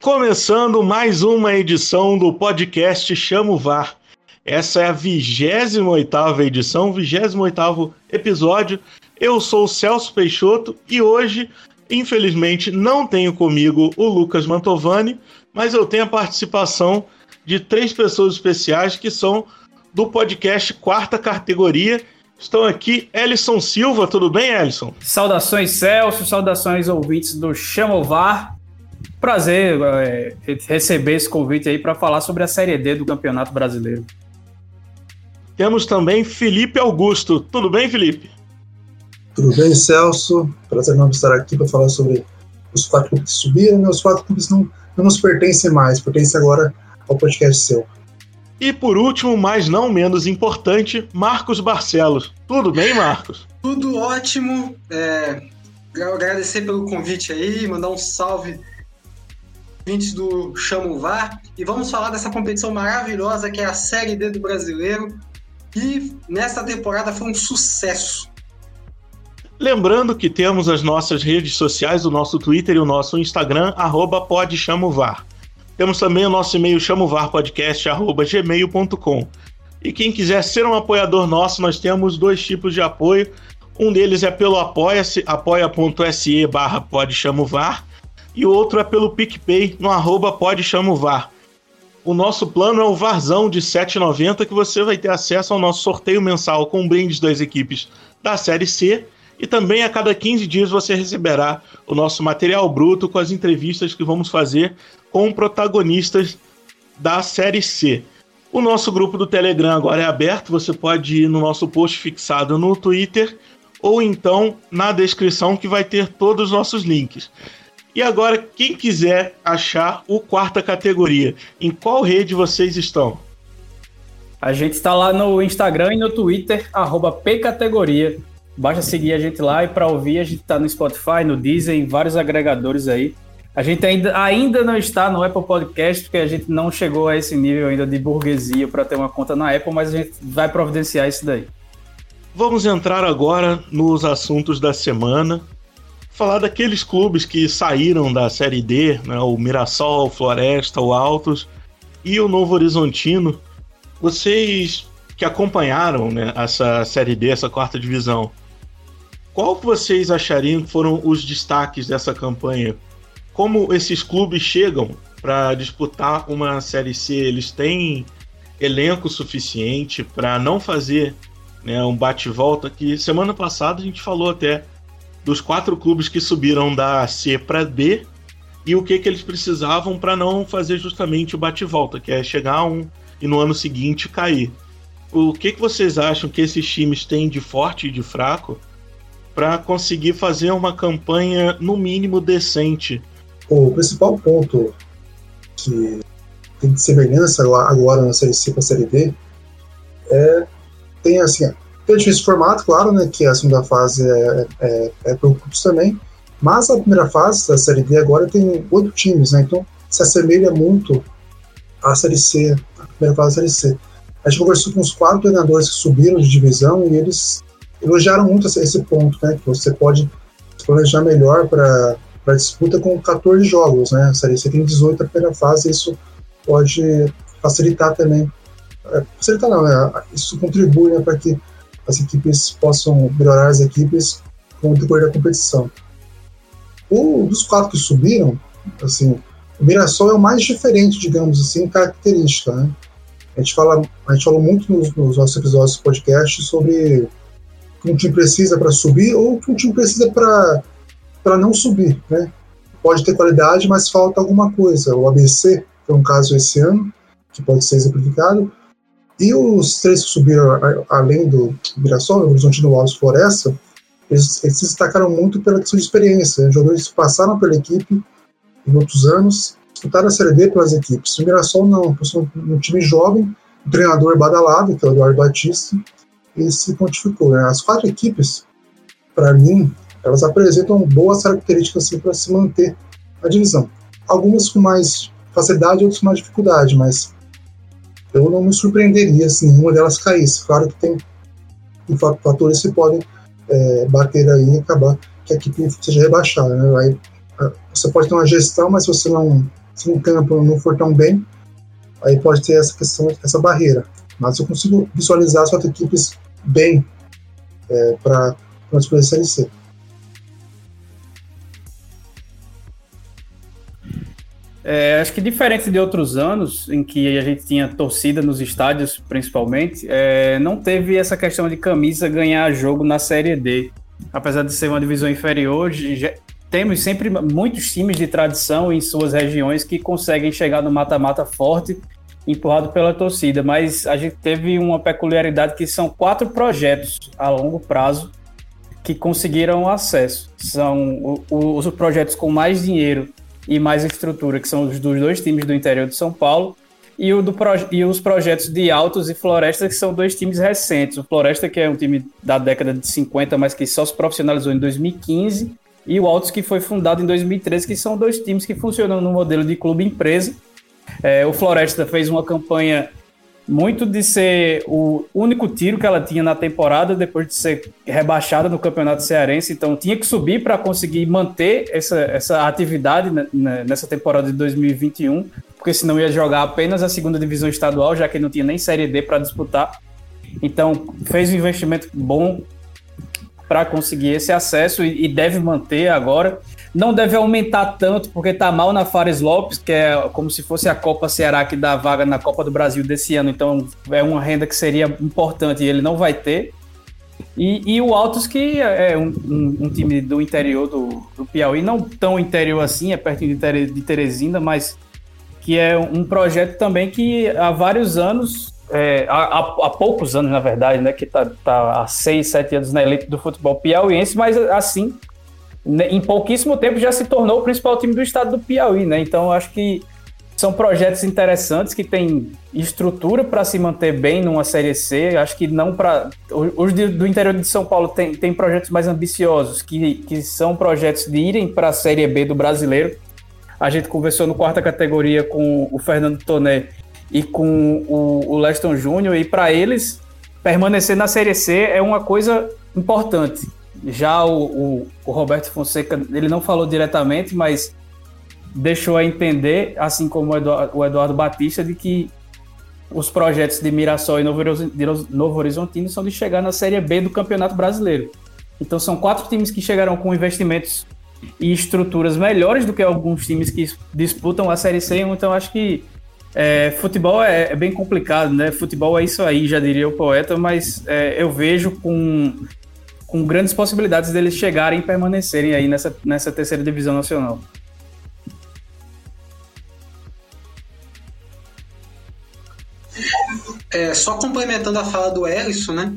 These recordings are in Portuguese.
Começando mais uma edição do podcast Chamo VAR. Essa é a 28 edição, 28 episódio. Eu sou o Celso Peixoto e hoje, infelizmente, não tenho comigo o Lucas Mantovani, mas eu tenho a participação de três pessoas especiais que são do podcast Quarta Categoria. Estão aqui Ellison Silva, tudo bem, Ellison? Saudações, Celso, saudações ouvintes do Chamovar. Prazer é, receber esse convite aí para falar sobre a Série D do Campeonato Brasileiro. Temos também Felipe Augusto. Tudo bem, Felipe? Tudo bem, Celso? Prazer não estar aqui para falar sobre os quatro clubes que subiram. Né? Os quatro clubes não, não nos pertencem mais, pertencem agora ao podcast seu. E por último, mas não menos importante, Marcos Barcelos. Tudo bem, Marcos? Tudo ótimo. É, agradecer pelo convite aí, mandar um salve ouvintes do Chamo VAR e vamos falar dessa competição maravilhosa que é a Série D do Brasileiro e nesta temporada foi um sucesso. Lembrando que temos as nossas redes sociais, o nosso Twitter e o nosso Instagram, arroba podchamovar. Temos também o nosso e-mail chamovarpodcast.gmail.com. E quem quiser ser um apoiador nosso, nós temos dois tipos de apoio. Um deles é pelo apoia-se, apoia.se barra podchamovar e o outro é pelo PicPay no arroba pode chama o VAR. O nosso plano é o Varzão de 7,90 que você vai ter acesso ao nosso sorteio mensal com brindes das equipes da Série C e também a cada 15 dias você receberá o nosso material bruto com as entrevistas que vamos fazer com protagonistas da Série C. O nosso grupo do Telegram agora é aberto, você pode ir no nosso post fixado no Twitter ou então na descrição que vai ter todos os nossos links. E agora, quem quiser achar o quarta categoria, em qual rede vocês estão? A gente está lá no Instagram e no Twitter, pcategoria. Basta seguir a gente lá e para ouvir a gente está no Spotify, no Deezer, em vários agregadores aí. A gente ainda, ainda não está no Apple Podcast, porque a gente não chegou a esse nível ainda de burguesia para ter uma conta na Apple, mas a gente vai providenciar isso daí. Vamos entrar agora nos assuntos da semana falar daqueles clubes que saíram da Série D, né, o Mirassol, o Floresta, o Altos e o Novo Horizontino. Vocês que acompanharam né, essa Série D, essa quarta divisão, qual vocês achariam que foram os destaques dessa campanha? Como esses clubes chegam para disputar uma Série C? Eles têm elenco suficiente para não fazer né, um bate-volta que semana passada a gente falou até dos quatro clubes que subiram da C para B e o que, que eles precisavam para não fazer justamente o bate-volta, que é chegar a um e no ano seguinte cair. O que, que vocês acham que esses times têm de forte e de fraco para conseguir fazer uma campanha no mínimo decente? O principal ponto que tem de semelhança agora na Série C para a Série D é tem assim tem difícil formato, claro, né, que a segunda fase é, é, é grupos também, mas a primeira fase da Série D agora tem oito times, né, então se assemelha muito à Série C, a primeira fase da Série C. A gente conversou com os quatro treinadores que subiram de divisão e eles elogiaram muito esse ponto, né, que você pode planejar melhor para a disputa com 14 jogos, né, a Série C tem 18 na primeira fase, isso pode facilitar também, é, facilitar não, né, isso contribui né, para que as equipes possam melhorar as equipes com o decorrer da competição. O dos quatro que subiram, assim, o Mirassol é o mais diferente, digamos assim, em característica, né? A gente fala, a gente falou muito nos, nos nossos episódios do podcast sobre o que um time precisa para subir ou o que um time precisa para não subir, né? Pode ter qualidade, mas falta alguma coisa. O ABC foi um caso esse ano que pode ser exemplificado. E os três que subiram, além do Mirassol, Horizontino Alves Floresta, eles, eles, se destacaram muito pela questão de experiência. Né? Jogadores passaram pela equipe em outros anos, disputaram a Série D pelas equipes. O Mirassol não, um, um time jovem, um treinador badalado, que é o Eduardo Batista, e se pontificou. Né? As quatro equipes, para mim, elas apresentam boas características assim, para se manter na divisão. Algumas com mais facilidade, outras com mais dificuldade, mas eu não me surpreenderia se nenhuma delas caísse. Claro que tem fatores que podem é, bater aí e acabar que a equipe seja rebaixada. Né? Aí, você pode ter uma gestão, mas se você não se o campo não for tão bem, aí pode ter essa questão, essa barreira. Mas eu consigo visualizar as quatro equipes bem é, para a Série C. É, acho que diferente de outros anos, em que a gente tinha torcida nos estádios, principalmente, é, não teve essa questão de camisa ganhar jogo na Série D. Apesar de ser uma divisão inferior, já, temos sempre muitos times de tradição em suas regiões que conseguem chegar no mata-mata forte, empurrado pela torcida. Mas a gente teve uma peculiaridade que são quatro projetos a longo prazo que conseguiram acesso. São os projetos com mais dinheiro e mais estrutura, que são os dos dois times do interior de São Paulo, e, o do, e os projetos de Altos e Floresta, que são dois times recentes. O Floresta, que é um time da década de 50, mas que só se profissionalizou em 2015, e o Altos, que foi fundado em 2013, que são dois times que funcionam no modelo de clube-empresa. É, o Floresta fez uma campanha muito de ser o único tiro que ela tinha na temporada depois de ser rebaixada no Campeonato Cearense, então tinha que subir para conseguir manter essa, essa atividade nessa temporada de 2021, porque senão ia jogar apenas a segunda divisão estadual, já que não tinha nem Série D para disputar. Então fez um investimento bom para conseguir esse acesso e, e deve manter agora não deve aumentar tanto, porque tá mal na Fares Lopes, que é como se fosse a Copa Ceará que dá vaga na Copa do Brasil desse ano. Então é uma renda que seria importante e ele não vai ter. E, e o Altos, que é um, um, um time do interior do, do, Piauí, não tão interior assim, é pertinho de, de Teresina, mas que é um projeto também que há vários anos, é, há, há, poucos anos, na verdade, né, que está tá há seis, sete anos na elite do futebol piauiense, mas assim em pouquíssimo tempo já se tornou o principal time do estado do Piauí, né? Então acho que são projetos interessantes que têm estrutura para se manter bem numa Série C. Acho que não para. Os do interior de São Paulo tem, tem projetos mais ambiciosos, que, que são projetos de irem para a Série B do brasileiro. A gente conversou no quarta categoria com o Fernando Toné e com o, o Leston Júnior, e para eles, permanecer na Série C é uma coisa importante. Já o, o, o, Roberto Fonseca, ele não falou diretamente, mas deixou a entender, assim como o Eduardo, o Eduardo Batista, de que os projetos de Mirassol e Novo, Horizontino são de chegar na Série B do Campeonato Brasileiro. Então são quatro times que chegaram com investimentos e estruturas melhores do que alguns times que disputam a Série C. Então acho que é, futebol é, é, bem complicado, né? Futebol é isso aí, já diria o poeta, mas é, eu vejo com com grandes possibilidades deles chegarem e permanecerem aí nessa, nessa terceira divisão nacional. É, só complementando a fala do Ellison, né?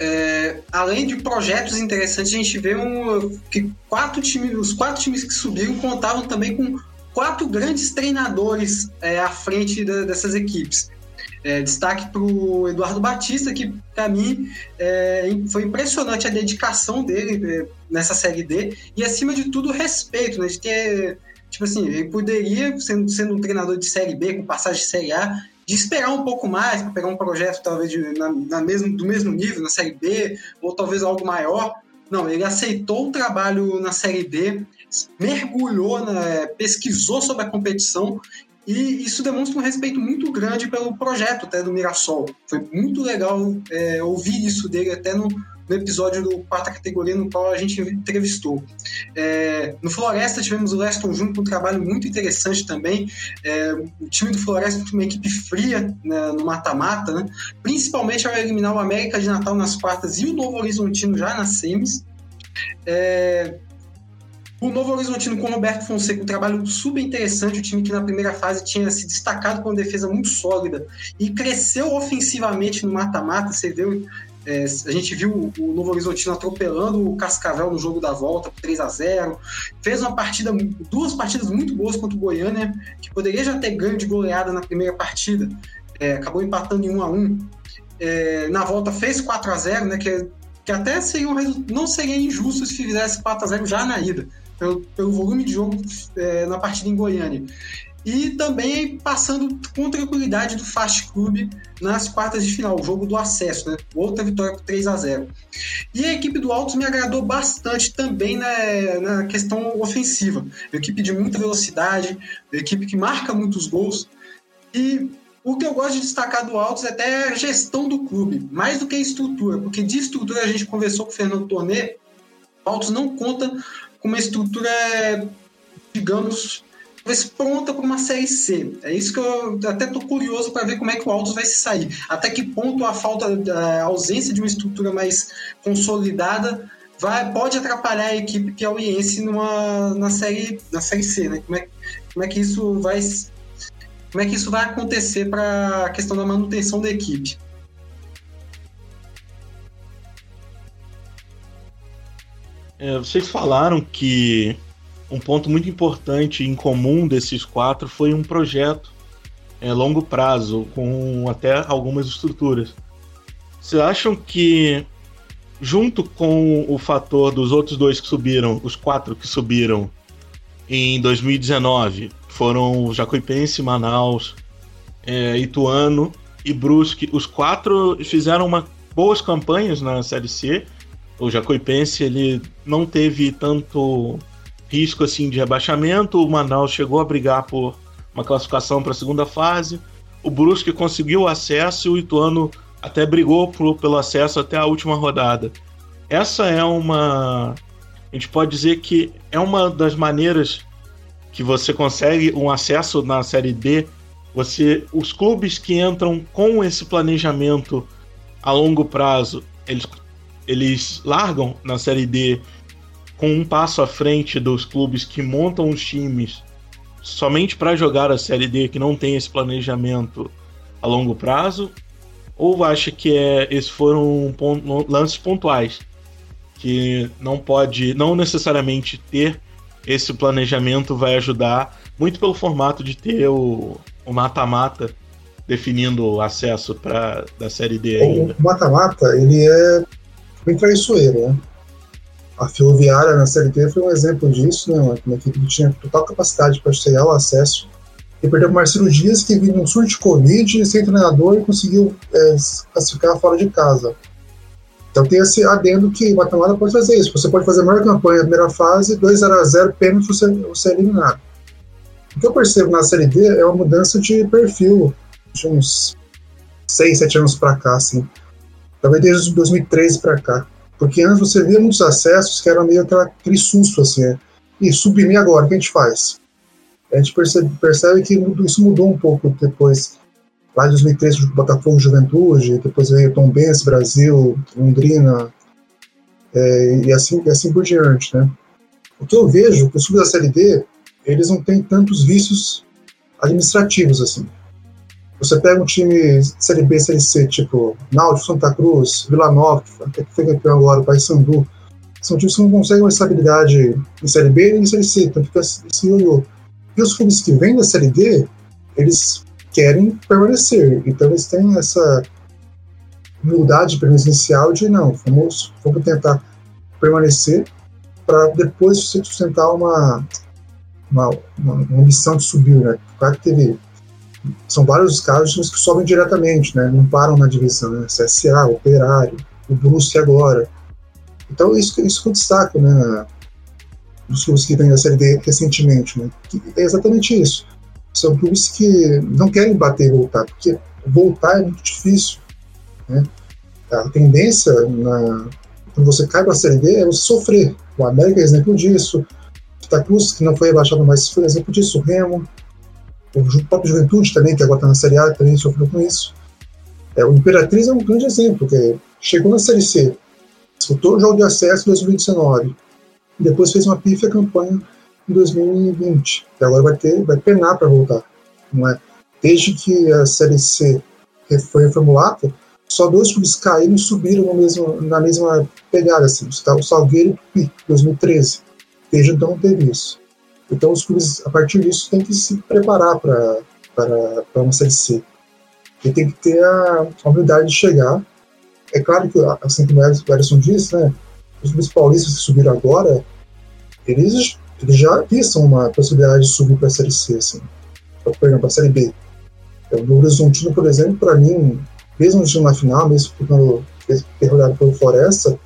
É, além de projetos interessantes, a gente vê um, que quatro times, os quatro times que subiram contavam também com quatro grandes treinadores é, à frente da, dessas equipes. É, destaque para o Eduardo Batista, que para mim é, foi impressionante a dedicação dele é, nessa Série D e, acima de tudo, o respeito, né, de ter. Tipo assim, ele poderia, sendo, sendo um treinador de Série B, com passagem de Série A, de esperar um pouco mais para pegar um projeto talvez de, na, na mesmo, do mesmo nível, na Série B, ou talvez algo maior. Não, ele aceitou o trabalho na Série D, mergulhou, né, pesquisou sobre a competição e isso demonstra um respeito muito grande pelo projeto até do Mirassol. Foi muito legal é, ouvir isso dele até no, no, episódio do quarta categoria no qual a gente entrevistou. É, no Floresta tivemos o Leston Júnior com um trabalho muito interessante também. É, o time do Floresta foi uma equipe fria né, no mata-mata, né? principalmente ao eliminar o América de Natal nas quartas e o Novo Horizontino já nas semis. É, o Novo Horizontino com o Roberto Fonseca, um trabalho super interessante, o time que na primeira fase tinha se destacado com uma defesa muito sólida e cresceu ofensivamente no mata-mata. Você viu, é, a gente viu o Novo Horizontino atropelando o Cascavel no jogo da volta por 3 a 0 Fez uma partida, duas partidas muito boas contra o Goiânia, que poderia já ter ganho de goleada na primeira partida. É, acabou empatando em 1 a 1 é, Na volta fez 4 a 0 né? Que, que até seria um, não seria injusto se fizesse 4 a 0 já na ida pelo, pelo volume de jogo é, na partida em Goiânia. e também passando com tranquilidade do Fast Club nas quartas de final, o jogo do acesso, né? Outra vitória por 3 a 0 E a equipe do Altos me agradou bastante também na, na questão ofensiva. Equipe de muita velocidade, equipe que marca muitos gols. E o que eu gosto de destacar do Altos é até a gestão do clube, mais do que a estrutura, porque de estrutura a gente conversou com o Fernando Tornê, o Altos não conta com uma estrutura, digamos, talvez pronta para uma série C. É isso que eu até estou curioso para ver como é que o Altos vai se sair. Até que ponto a falta, a ausência de uma estrutura mais consolidada vai, pode atrapalhar a equipe que é o Iense numa na série na série C, né? Como é, como é que isso vai como é que isso vai acontecer para a questão da manutenção da equipe? É, vocês falaram que um ponto muito importante em comum desses quatro foi um projeto é, longo prazo, com até algumas estruturas. Vocês acham que, junto com o fator dos outros dois que subiram, os quatro que subiram em 2019, foram Jacuipense, Manaus, é, Ituano e Brusque. Os quatro fizeram uma, boas campanhas na Série C. O Jacuipense ele não teve tanto risco assim de rebaixamento. O Manaus chegou a brigar por uma classificação para a segunda fase. O Brusque conseguiu acesso e o Ituano até brigou por, pelo acesso até a última rodada. Essa é uma. A gente pode dizer que é uma das maneiras que você consegue um acesso na Série D, você, os clubes que entram com esse planejamento a longo prazo, eles, eles largam na Série D com um passo à frente dos clubes que montam os times somente para jogar a Série D, que não tem esse planejamento a longo prazo, ou acha que é, esses foram lances pontuais que não pode, não necessariamente ter esse planejamento vai ajudar, muito pelo formato de ter o mata-mata definindo o acesso para da série D ainda. O mata-mata, ele é bem traiçoeiro, né? A Ferroviária na Série D foi um exemplo disso, né? Uma equipe que tinha total capacidade para chegar ao acesso. E perdeu o Marcelo Dias, que vive um surto de Covid, sem treinador, e conseguiu é, classificar fora de casa. Então tem esse adendo que o Guatemala pode fazer isso. Você pode fazer a maior campanha na primeira fase, 2 0 a 0 pênalti, você, você é eliminado. O que eu percebo na Série D é uma mudança de perfil de uns 6, 7 anos para cá, assim. Talvez desde 2013 para cá. Porque antes você via muitos acessos que eram meio aquele susto, assim, né? E subir agora, o que a gente faz? A gente percebe, percebe que isso mudou um pouco depois Lá em 2013, Botafogo Juventude, depois veio Tom Benz, Brasil, Londrina, é, e, assim, e assim por diante, né? O que eu vejo, que os clubes da Série D, eles não têm tantos vícios administrativos, assim. Você pega um time Série B, Série C, tipo Náutico, Santa Cruz, Vila Nova, que foi campeão agora, Paysandu, são times que não conseguem uma estabilidade em Série B e em Série C, então fica assim, olhou. E os clubes que vêm da Série D, eles querem permanecer. Então eles têm essa humildade presencial de não, vamos, vamos tentar permanecer para depois sustentar uma, uma, uma, uma missão de subir, né? Claro que teve são vários casos que sobem diretamente, né? Não param na divisão, né? CSA, Operário, o Brusque agora. Então isso isso que eu destaco, né? Dos clubes que vêm da Série D recentemente, né? Que é exatamente isso são clubes que não querem bater e voltar, porque voltar é muito difícil. Né? A tendência, na, quando você cai para a Série D, é você sofrer. O América é exemplo disso, o Cruz, que não foi rebaixado, mas foi exemplo disso, o Remo, o próprio Juventude também, que agora está na Série A, também sofreu com isso. É, o Imperatriz é um grande exemplo, que chegou na Série C, disputou o jogo de acesso em 2019, e depois fez uma pífia campanha em 2020. E agora vai ter, vai penar para voltar. Não é? Desde que a Série C foi reformulada, só dois clubes caíram e subiram no mesmo, na mesma pegada. Assim. O Salgueiro e o Tupi, 2013. Desde então não teve isso. Então os clubes, a partir disso, têm que se preparar para uma Série C. E tem que ter a, a humildade de chegar. É claro que, assim como o Ederson disse, né, os clubes paulistas que subiram agora, eles eles já visam uma possibilidade de subir para a Série C. Assim. para a Série B. O Novo Horizontino, por exemplo, para mim, mesmo no na final, mesmo ficando derrotado pelo Floresta,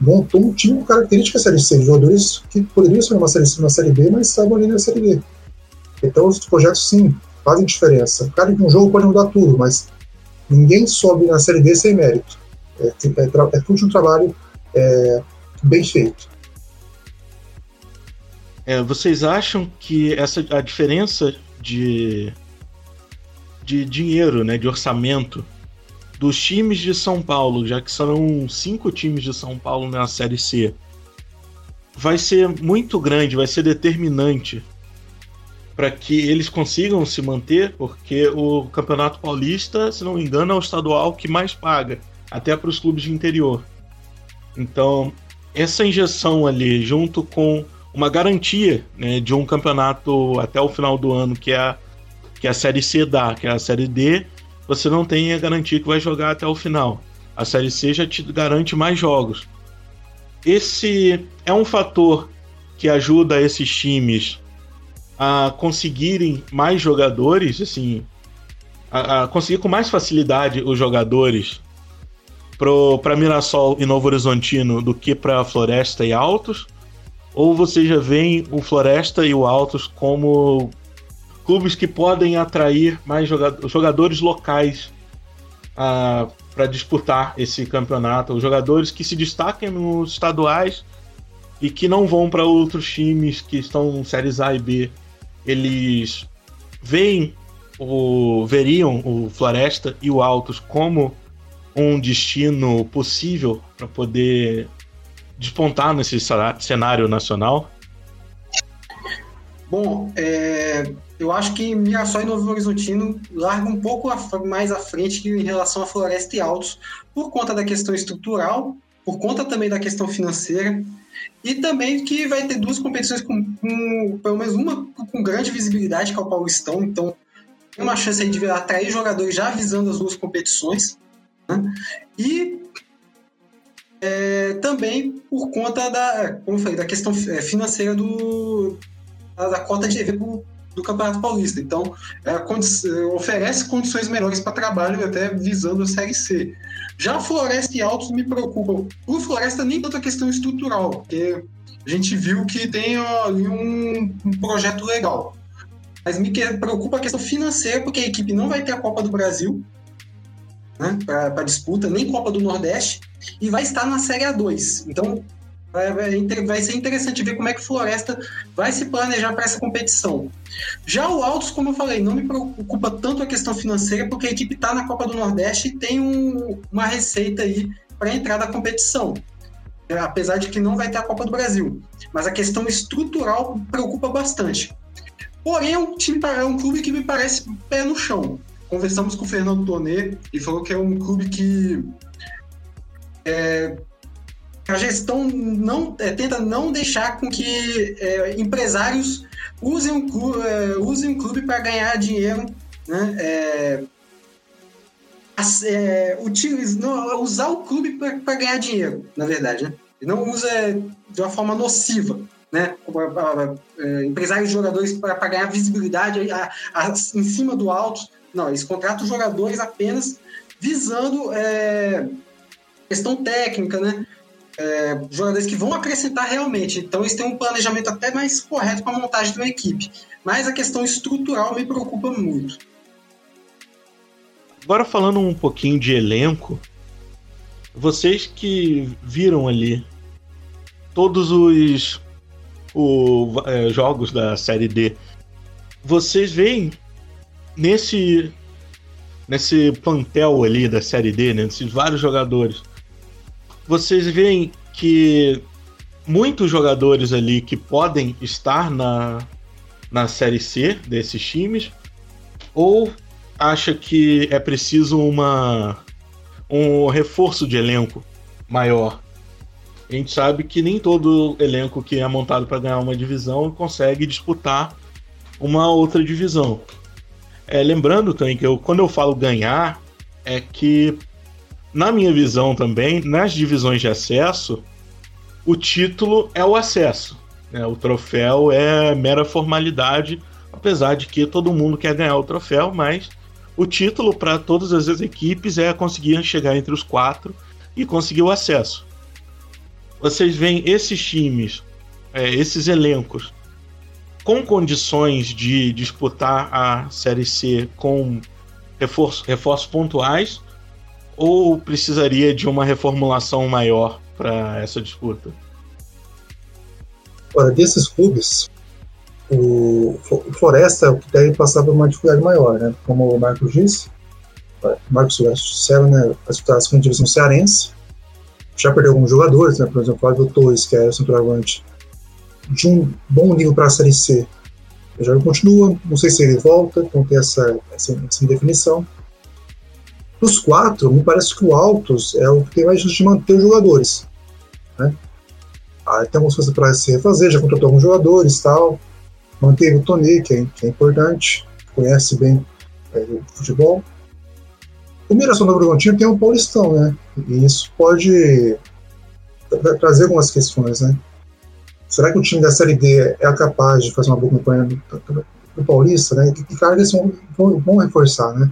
montou um time com características Série C, jogadores que poderiam ser uma Série C, uma Série B, mas estavam ali na Série B. Então, os projetos, sim, fazem diferença. Claro que um jogo pode mudar tudo, mas ninguém sobe na Série D sem mérito. É, é, é tudo um trabalho é, bem feito. É, vocês acham que essa a diferença de, de dinheiro, né, de orçamento dos times de São Paulo, já que são cinco times de São Paulo na Série C, vai ser muito grande, vai ser determinante para que eles consigam se manter, porque o Campeonato Paulista, se não me engano, é o estadual que mais paga, até para os clubes de interior. Então, essa injeção ali, junto com uma garantia né, de um campeonato até o final do ano, que é, a, que a Série C dá, que é a Série D, você não tem a garantia que vai jogar até o final. A Série C já te garante mais jogos. Esse é um fator que ajuda esses times a conseguirem mais jogadores, assim, a, a conseguir com mais facilidade os jogadores para Mirassol e Novo Horizontino do que para Floresta e Altos? Ou você já vê o Floresta e o Altos como clubes que podem atrair mais jogadores, jogadores locais uh, para disputar esse campeonato? Os jogadores que se destaquem nos estaduais e que não vão para outros times que estão em séries A e B eles veem o veriam o Floresta e o Altos como um destino possível para poder despontar nesse cenário nacional? Bom, é, eu acho que Mirassol e Novo Horizontino largam um pouco mais à frente em relação a Floresta e Altos, por conta da questão estrutural, por conta também da questão financeira. E também que vai ter duas competições com, com pelo menos uma com grande visibilidade, que é o Paulistão. Então, tem uma chance aí de atrair jogadores já visando as duas competições. Né? E é, também por conta da, como falei, da questão é, financeira do, da, da cota de TV do, Campeonato Paulista. Então, é, condi oferece condições melhores para trabalho, até visando a Série C. Já Floresta e Altos me preocupam. O Floresta nem tanto a questão estrutural, porque a gente viu que tem ali um, um projeto legal. Mas me preocupa a questão financeira, porque a equipe não vai ter a Copa do Brasil né, para disputa, nem Copa do Nordeste, e vai estar na Série A2. Então, vai ser interessante ver como é que Floresta vai se planejar para essa competição. Já o Altos, como eu falei, não me preocupa tanto a questão financeira, porque a equipe está na Copa do Nordeste e tem um, uma receita aí para entrar na competição. Apesar de que não vai ter a Copa do Brasil. Mas a questão estrutural preocupa bastante. Porém, é um, time, é um clube que me parece pé no chão. Conversamos com o Fernando Tonê e falou que é um clube que é, a gestão não é, tenta não deixar com que é, empresários usem um clube, é, usem um clube para ganhar dinheiro, né? Utilize, não, usar o clube para ganhar dinheiro, na verdade, né? Não usa de uma forma nociva, né? Empresários e jogadores para ganhar visibilidade a, a, em cima do alto. Não, eles contratam jogadores apenas visando questão técnica, né? É, jogadores que vão acrescentar realmente. Então, eles têm um planejamento até mais correto para a montagem de uma equipe. Mas a questão estrutural me preocupa muito. Agora, falando um pouquinho de elenco, vocês que viram ali todos os o, é, jogos da Série D, vocês veem nesse nesse plantel ali da Série D, né, nesses vários jogadores, vocês veem que muitos jogadores ali que podem estar na, na Série C desses times, ou acha que é preciso uma um reforço de elenco maior? A gente sabe que nem todo elenco que é montado para ganhar uma divisão consegue disputar uma outra divisão. É, lembrando também que eu, quando eu falo ganhar, é que na minha visão também, nas divisões de acesso, o título é o acesso. Né? O troféu é mera formalidade apesar de que todo mundo quer ganhar o troféu, mas o título para todas as equipes é conseguir chegar entre os quatro e conseguir o acesso. Vocês veem esses times, é, esses elencos, com condições de disputar a Série C com reforço, reforços pontuais ou precisaria de uma reformulação maior para essa disputa? Olha, desses clubes, o Floresta é o que deve passar por uma dificuldade maior, né? Como o Marcos disse, o Marcos Silva né, vai disputar a segunda divisão cearense, já perdeu alguns jogadores, né? Por exemplo, o Flávio Torres, que é o centroavante de um bom nível para a Série C. já não continua, não sei se ele volta, então tem essa, essa, essa indefinição. Dos quatro, me parece que o Altos é o que tem mais chance de manter os jogadores. Né? Ah, tem algumas coisas para se refazer, já contratou alguns jogadores tal. Manteve o Tony, que é, que é importante, conhece bem é, o futebol. O Mirassol do Bragantino tem um Paulistão, né? E isso pode trazer algumas questões, né? Será que o time da Série D é capaz de fazer uma boa campanha no, Paulista, né? Que cara eles vão, vão, vão reforçar, né?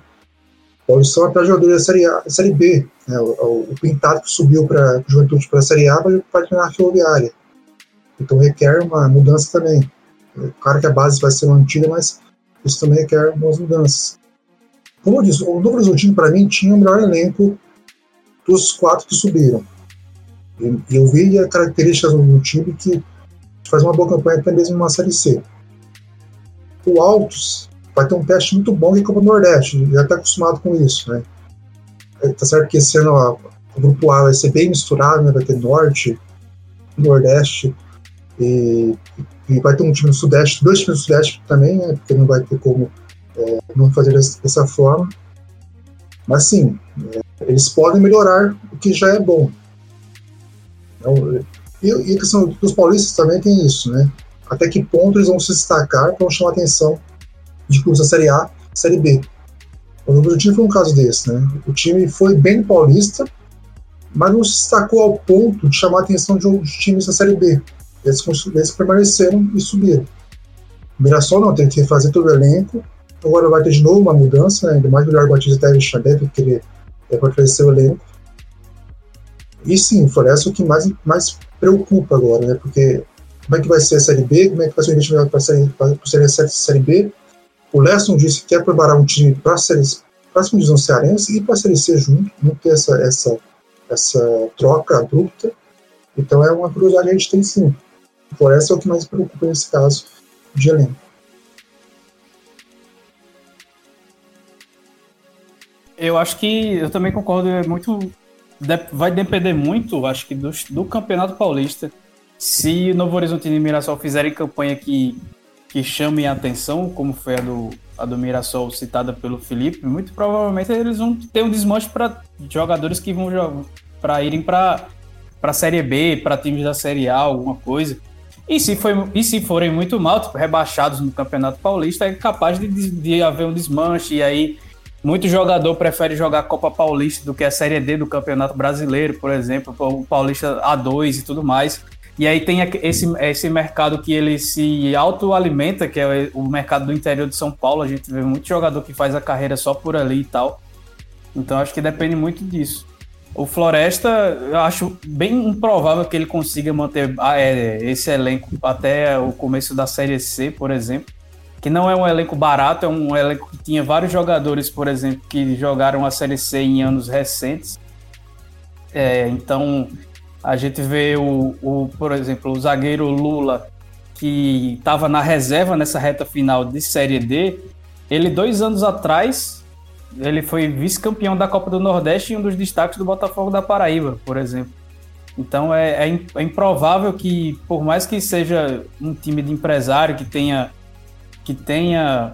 O Paulistão é para jogadores da Série A, Série B, né? O, o, Pintado que subiu para a Juventude para a Série A vai, treinar a Ferroviária. Então requer uma mudança também. Claro que a base vai ser mantida, mas isso também requer algumas mudanças. Como eu disse, o Novo Horizontino, para mim, tinha o melhor elenco dos quatro que subiram. E, eu vi as características do time que faz uma boa campanha até mesmo numa Série C. O Altos vai ter um teste muito bom em Copa do Nordeste, já está acostumado com isso, né? É, tá certo que esse ano ó, o grupo A vai ser bem misturado, né? Vai ter Norte, Nordeste e, e vai ter um time do Sudeste, dois times do Sudeste também, né? Porque não vai ter como é, não fazer dessa forma. Mas sim, é, eles podem melhorar o que já é bom. Então, e, e a questão dos paulistas também tem isso, né? Até que ponto eles vão se destacar para chamar atenção de clubes da Série A, Série B. O Novo time foi um caso desse, né? O time foi bem Paulista, mas não se destacou ao ponto de chamar a atenção de, de times da Série B. Eles, eles permaneceram e subiram. O Mirassol não, tem que refazer todo o elenco, Agora vai ter de novo uma mudança, né? ainda mais o Jorge Batista deve deve querer é, fortalecer o elenco. E sim, foi essa o que mais, mais preocupa agora, né? Porque como é que vai ser a Série B, como é que vai ser o investimento para a Série, série, série, série B. O Leston disse que quer preparar um time para a divisão cearense e para a Série C junto, não ter essa, essa, essa troca abrupta. Então é uma curiosidade que a gente tem sim. Por essa é o que mais preocupa nesse caso de elenco. Eu acho que eu também concordo, é muito. Vai depender muito, acho que, do, do Campeonato Paulista. Se o Novo Horizonte e Mirassol fizerem campanha que, que chame a atenção, como foi a do, a do Mirassol citada pelo Felipe, muito provavelmente eles vão ter um desmanche para jogadores que vão para irem para a Série B, para times da Série A, alguma coisa. E se, foi, e se forem muito mal, tipo, rebaixados no Campeonato Paulista, é capaz de, de haver um desmanche e aí muito jogador prefere jogar a Copa Paulista do que a Série D do Campeonato Brasileiro, por exemplo, o Paulista A2 e tudo mais. E aí tem esse, esse mercado que ele se autoalimenta, que é o mercado do interior de São Paulo. A gente vê muito jogador que faz a carreira só por ali e tal. Então acho que depende muito disso. O Floresta, eu acho bem improvável que ele consiga manter ah, é, esse elenco até o começo da Série C, por exemplo que não é um elenco barato, é um elenco que tinha vários jogadores, por exemplo, que jogaram a Série C em anos recentes. É, então, a gente vê o, o, por exemplo, o zagueiro Lula, que estava na reserva nessa reta final de Série D. Ele, dois anos atrás, ele foi vice-campeão da Copa do Nordeste e um dos destaques do Botafogo da Paraíba, por exemplo. Então, é, é, é improvável que, por mais que seja um time de empresário que tenha que tenha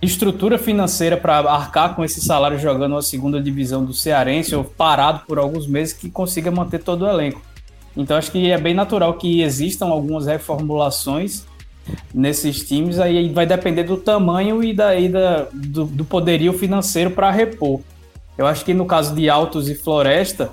estrutura financeira para arcar com esse salário jogando a segunda divisão do Cearense ou parado por alguns meses que consiga manter todo o elenco. Então acho que é bem natural que existam algumas reformulações nesses times, aí vai depender do tamanho e daí da, do, do poderio financeiro para repor. Eu acho que no caso de Altos e Floresta,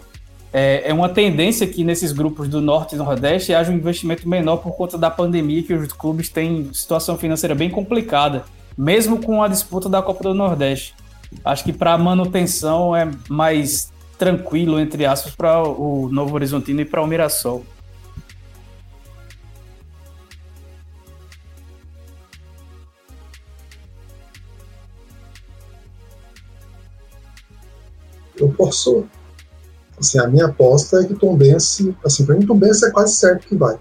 é, é uma tendência que nesses grupos do Norte e Nordeste haja um investimento menor por conta da pandemia, que os clubes têm situação financeira bem complicada, mesmo com a disputa da Copa do Nordeste. Acho que para manutenção é mais tranquilo, entre aspas, para o Novo Horizontino e para o Mirassol. Eu posso Assim, a minha aposta é que Tom Bense, assim, para mim Tom Bense é quase certo que vai.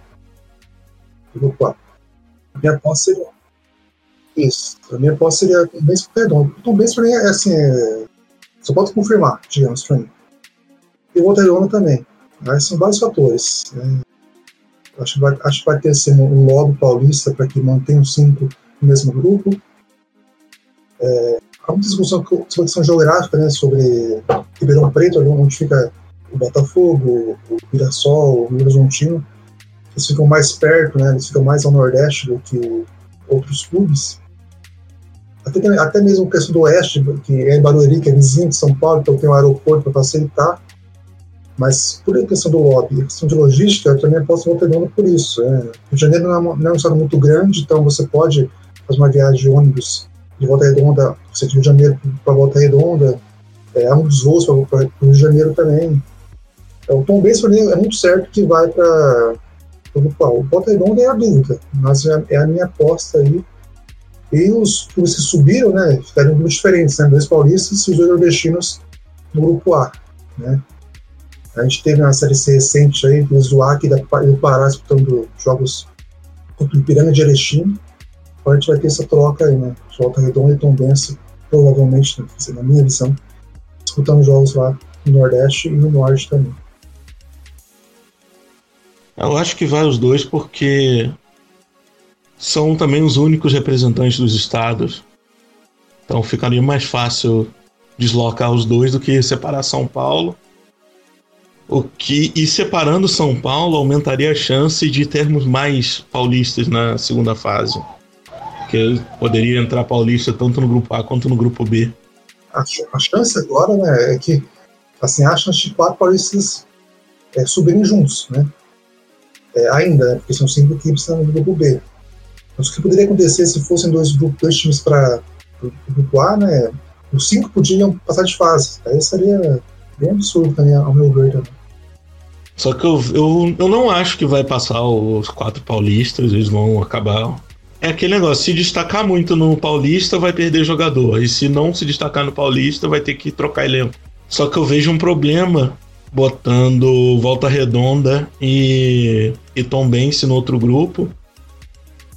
A minha aposta seria isso. A minha aposta seria Tom Bense pro Redondo. Tom Bense para mim é assim, é... só pode confirmar, digamos, para mim. E o Redondo também. Mas são vários fatores. Né? Acho, que vai, acho que vai ter assim, um lobby paulista para que mantenha os cinco no mesmo grupo. É, há muita discussão questão geográfica, né, sobre Ribeirão Preto, onde fica o Botafogo, o Mirassol, o Horizontino, eles ficam mais perto, né, eles ficam mais ao nordeste do que outros clubes. Até, até mesmo a questão do oeste, que é em Barueri, que é vizinho de São Paulo, então tem um aeroporto para facilitar. Mas por questão do lobby, questão de logística, eu também posso voltar por isso. É. Rio de Janeiro não é, uma, não é um estado muito grande, então você pode fazer uma viagem de ônibus de Volta Redonda, você de Rio de Janeiro para Volta Redonda, é um dos voos para o Rio de Janeiro também. Então, o Tom Benz é muito certo que vai para o Volta Redonda é a dúvida, mas é, é a minha aposta aí. E os que subiram, né, ficaram grupos diferentes, né, dois paulistas e os dois nordestinos no grupo A, né. A gente teve uma série C recente aí, do Zuac e do Pará disputando jogos contra o Ipiranga de Erechim, então a gente vai ter essa troca aí, né? Volta Redonda e Tom Benson, provavelmente, né? na minha visão, disputando jogos lá no Nordeste e no Norte também. Eu acho que vai os dois porque são também os únicos representantes dos estados. Então ficaria mais fácil deslocar os dois do que separar São Paulo. O que e separando São Paulo aumentaria a chance de termos mais paulistas na segunda fase que poderia entrar paulista tanto no grupo A quanto no grupo B. A, a chance agora né, é que assim, a chance de quatro paulistas é, subirem juntos, né? É, ainda, né, porque são cinco equipes no grupo B. Mas o que poderia acontecer se fossem dois, grupos, times para o grupo A, né? Os cinco podiam passar de fase. Aí seria bem absurdo também, ao meu ver. Também. Só que eu, eu, eu não acho que vai passar os quatro paulistas, eles vão acabar é aquele negócio, se destacar muito no Paulista, vai perder jogador. E se não se destacar no Paulista, vai ter que trocar elenco. Só que eu vejo um problema botando Volta Redonda e, e Tom Bense no outro grupo.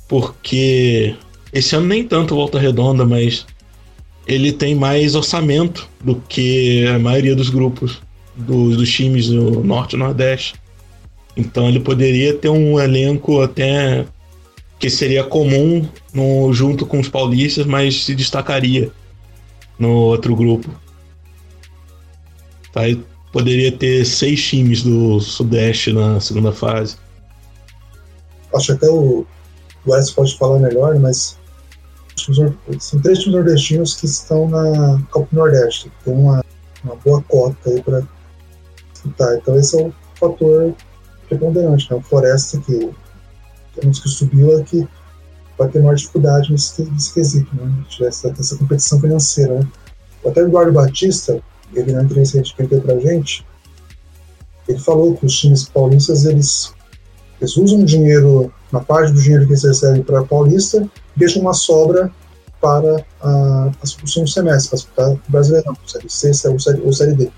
Porque esse ano nem tanto Volta Redonda, mas ele tem mais orçamento do que a maioria dos grupos do, dos times do Norte e Nordeste. Então ele poderia ter um elenco até que seria comum no, junto com os paulistas, mas se destacaria no outro grupo. Tá? poderia ter seis times do Sudeste na segunda fase. Acho até o, Alex pode falar melhor, mas são três times nordestinos que estão na Copa Nordeste, tem uma, uma boa cota aí para disputar. Então esse é o fator preponderante, né? O Floresta que temos que subiu é que vai ter maior dificuldade nesse, nesse quesito, né? Essa, essa competição financeira. Né? Até o Eduardo Batista, ele na entrevista que a gente para a gente, ele falou que os times paulistas eles, eles usam dinheiro, uma parte do dinheiro que eles recebem para Paulista, deixam uma sobra para a, a solução do semestre, para o Brasileirão, Série C ou Série, ou série D.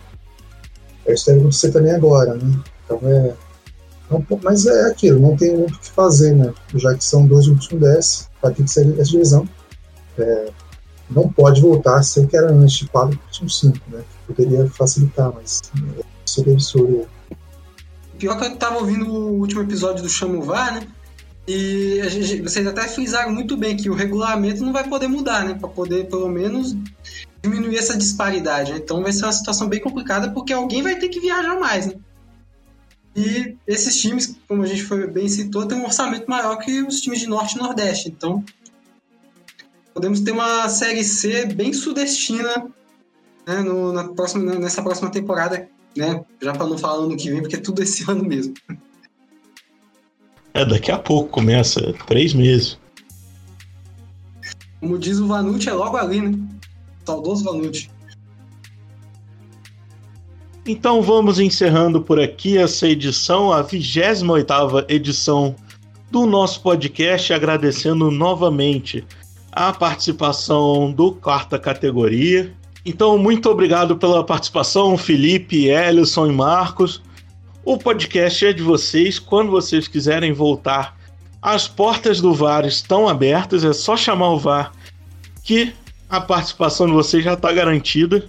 É isso deve acontecer também agora, né? Então é não, mas é aquilo, não tem muito o que fazer, né? Já que são dois grupos com 10, vai ter que ser essa divisão. É, não pode voltar a ser o que era antes de 4 com 5, né? Poderia facilitar, mas é, seria absurdo. Pior que eu estava ouvindo o último episódio do Chamo VAR, né? E gente, vocês até frisaram muito bem que o regulamento não vai poder mudar, né? Para poder, pelo menos, diminuir essa disparidade. Né? Então vai ser uma situação bem complicada porque alguém vai ter que viajar mais, né? E esses times, como a gente foi bem citou, têm um orçamento maior que os times de Norte e Nordeste. Então, podemos ter uma Série C bem sudestina né, no, na próxima, nessa próxima temporada. né? Já para não falar ano que vem, porque é tudo esse ano mesmo. É, daqui a pouco começa, três meses. Como diz o Vanucci, é logo ali, né? Saudoso Vanucci. Então vamos encerrando por aqui essa edição, a 28ª edição do nosso podcast, agradecendo novamente a participação do quarta categoria. Então, muito obrigado pela participação, Felipe, Ellison e Marcos. O podcast é de vocês. Quando vocês quiserem voltar, as portas do VAR estão abertas. É só chamar o VAR que a participação de vocês já está garantida.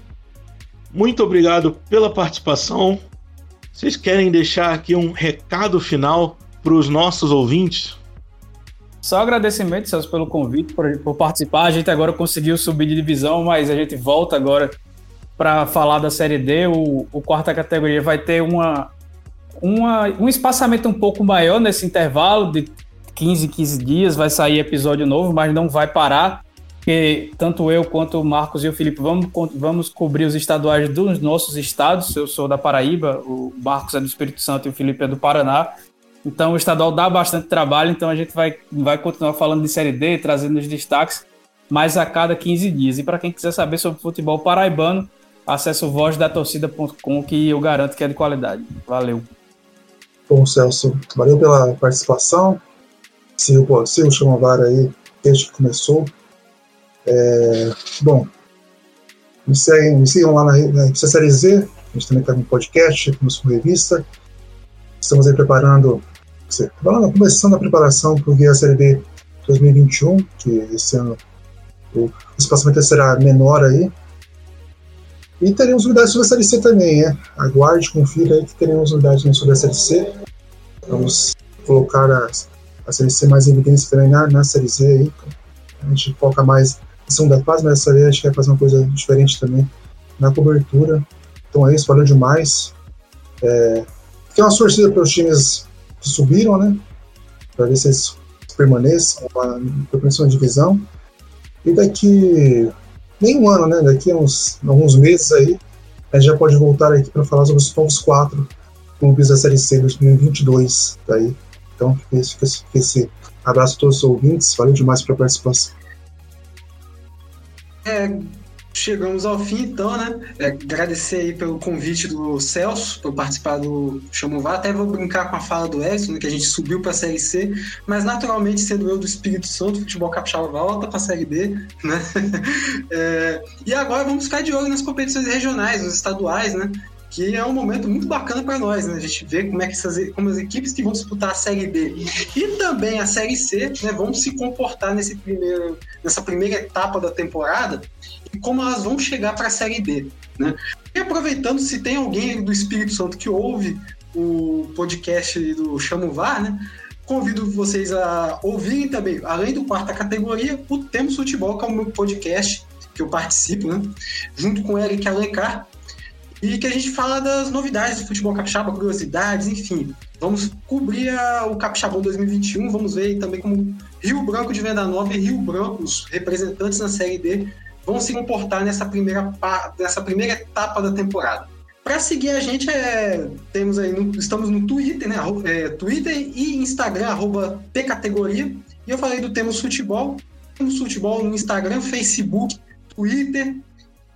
Muito obrigado pela participação. Vocês querem deixar aqui um recado final para os nossos ouvintes? Só agradecimento, Celso, pelo convite, por, por, participar. A gente agora conseguiu subir de divisão, mas a gente volta agora para falar da Série D. O, o, quarta categoria vai ter uma, uma, um espaçamento um pouco maior nesse intervalo de 15, 15 dias. Vai sair episódio novo, mas não vai parar. Porque tanto eu quanto o Marcos e o Felipe vamos, vamos cobrir os estaduais dos nossos estados. Eu sou da Paraíba, o Marcos é do Espírito Santo e o Felipe é do Paraná. Então o estadual dá bastante trabalho, então a gente vai, vai continuar falando de Série D, trazendo os destaques, mais a cada 15 dias. E para quem quiser saber sobre futebol paraibano, acesse o vozdatorcida.com que eu garanto que é de qualidade. Valeu. Bom, Celso, valeu pela participação. Se o, se o Chamovar aí, desde que começou. É, bom, me, seguem, me sigam lá na, na Z, a gente também está no podcast, com revista. Estamos aí preparando começando a preparação para o a Série B 2021, que esse ano o espaçamento será menor aí. E teremos novidades sobre a Série C também, né? Aguarde, confira aí que teremos novidades sobre a Série C. Vamos colocar a, a Série C mais em evidência também na, na Série Z aí. A gente foca mais em segunda fase, mas essa vez a gente quer fazer uma coisa diferente também na cobertura. Então é isso, valeu demais. É, uma torcida para os times que subiram, né? Para ver se eles permaneçam na divisão. E daqui nem um ano, né? Daqui a uns alguns meses aí, a gente já pode voltar aqui para falar sobre os novos quatro clubes da Série C 2022. Daí. Tá então, fica esse, fica esse abraço a todos os ouvintes. Valeu demais pela participação. É, Chegamos ao fim, então, né? É, agradecer aí pelo convite do Celso, por participar do Chamo Vá. Até vou brincar com a fala do Edson, né, que a gente subiu para a Série C, mas naturalmente, sendo eu do Espírito Santo, o futebol capixaba volta para a Série B, né? É, e agora vamos ficar de olho nas competições regionais, nos estaduais, né? que é um momento muito bacana para nós, né? A gente vê como é que essas, como as equipes que vão disputar a Série B e também a Série C, né, vão se comportar nesse primeiro, nessa primeira etapa da temporada e como elas vão chegar para a Série B, né? E aproveitando, se tem alguém do Espírito Santo que ouve o podcast do Chamo VAR, né? Convido vocês a ouvirem também, além do quarta categoria, o Temos Futebol, que é o meu podcast que eu participo, né? Junto com o Eric Alencar, e que a gente fala das novidades do futebol capixaba, curiosidades, enfim. Vamos cobrir a, o Capixabão 2021, vamos ver também como Rio Branco de Venda Nova e Rio Branco, os representantes na Série D, vão se comportar nessa primeira, nessa primeira etapa da temporada. Para seguir a gente, é, temos aí no, estamos no Twitter, né? É, Twitter e Instagram, arroba Pcategoria. E eu falei do Temos Futebol. Temos Futebol no Instagram, Facebook, Twitter,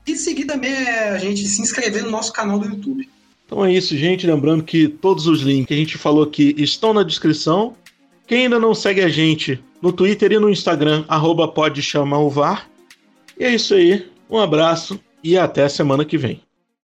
e seguir também é, a gente se inscrever no nosso canal do YouTube. Então é isso, gente. Lembrando que todos os links que a gente falou aqui estão na descrição. Quem ainda não segue a gente no Twitter e no Instagram, arroba pode chamar o VAR. E é isso aí. Um abraço e até semana que vem.